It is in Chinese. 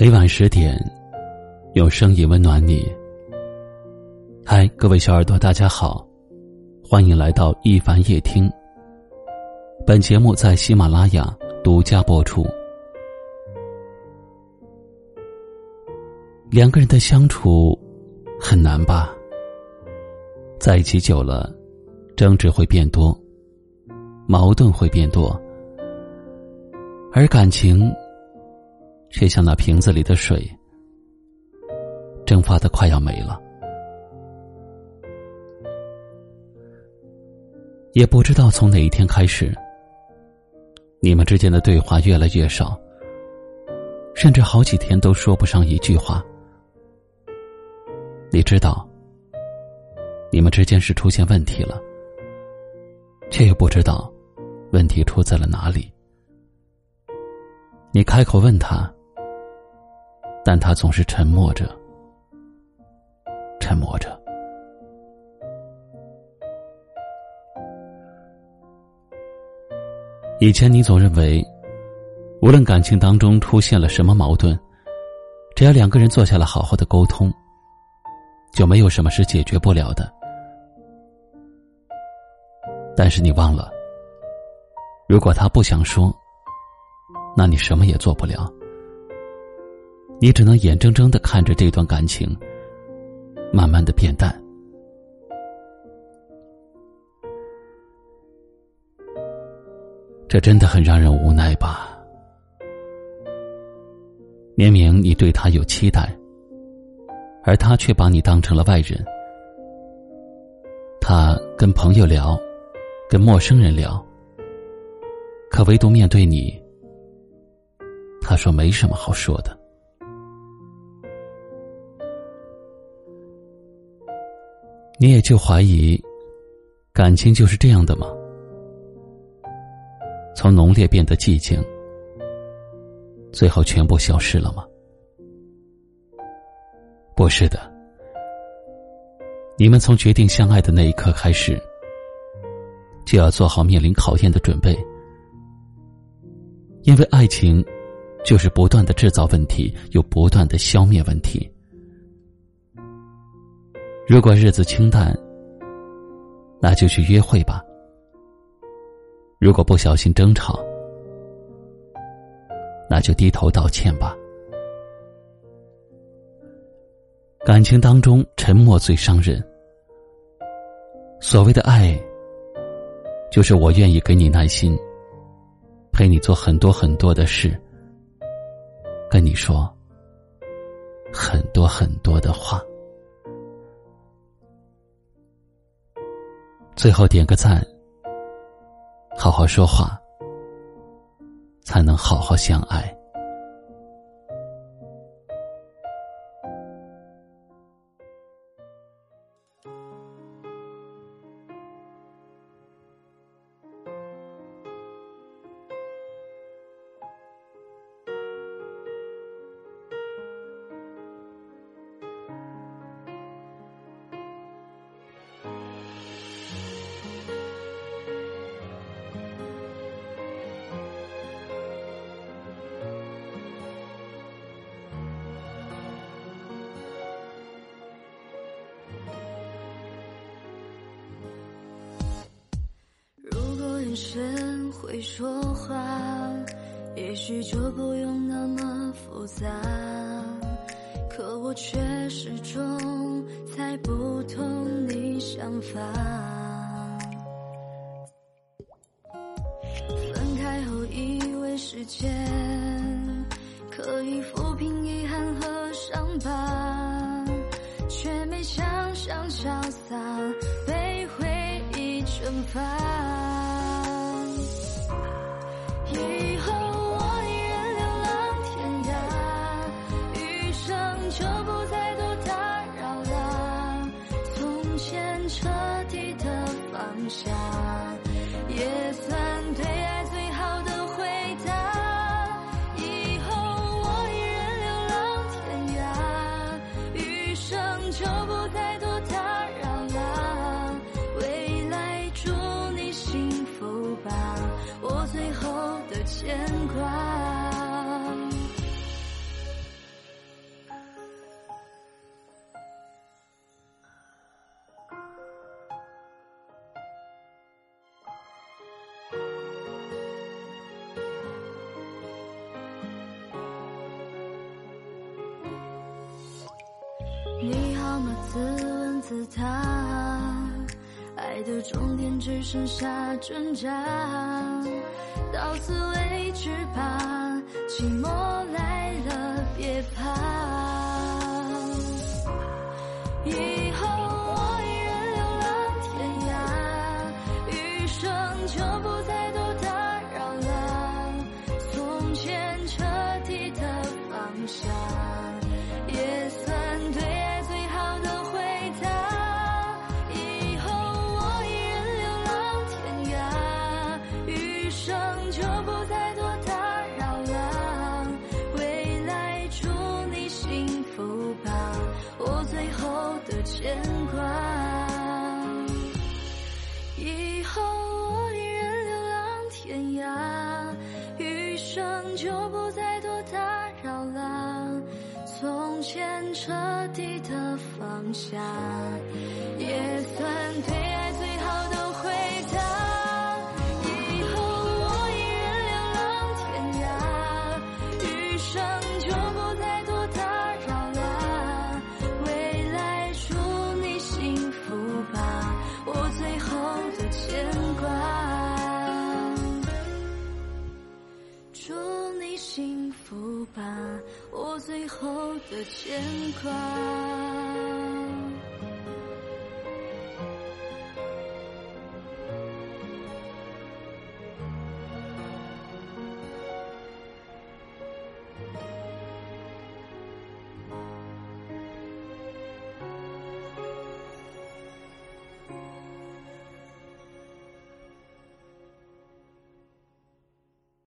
每晚十点，用声音温暖你。嗨，各位小耳朵，大家好，欢迎来到一凡夜听。本节目在喜马拉雅独家播出。两个人的相处很难吧？在一起久了，争执会变多，矛盾会变多，而感情却像那瓶子里的水，蒸发的快要没了。也不知道从哪一天开始，你们之间的对话越来越少，甚至好几天都说不上一句话。你知道，你们之间是出现问题了，却又不知道问题出在了哪里。你开口问他，但他总是沉默着，沉默着。以前你总认为，无论感情当中出现了什么矛盾，只要两个人坐下来好好的沟通。就没有什么是解决不了的。但是你忘了，如果他不想说，那你什么也做不了。你只能眼睁睁的看着这段感情慢慢的变淡。这真的很让人无奈吧？明明你对他有期待。而他却把你当成了外人。他跟朋友聊，跟陌生人聊，可唯独面对你，他说没什么好说的。你也就怀疑，感情就是这样的吗？从浓烈变得寂静，最后全部消失了吗？不是的，你们从决定相爱的那一刻开始，就要做好面临考验的准备，因为爱情就是不断的制造问题，又不断的消灭问题。如果日子清淡，那就去约会吧；如果不小心争吵，那就低头道歉吧。感情当中，沉默最伤人。所谓的爱，就是我愿意给你耐心，陪你做很多很多的事，跟你说很多很多的话，最后点个赞，好好说话，才能好好相爱。人生会说话，也许就不用那么复杂。可我却始终猜不透你想法。分开后以为时间可以下也算对爱最好的回答。以后我一人流浪天涯余生就不再多打扰了。未来祝你幸福吧我最后的牵挂。你好吗自问自答，爱的终点只剩下挣扎，到此为止吧，寂寞来了别怕。一的牵挂。以后我一人流浪天涯，余生就不再多打扰了。从前彻底的放下，也算对爱最好的最后的牵挂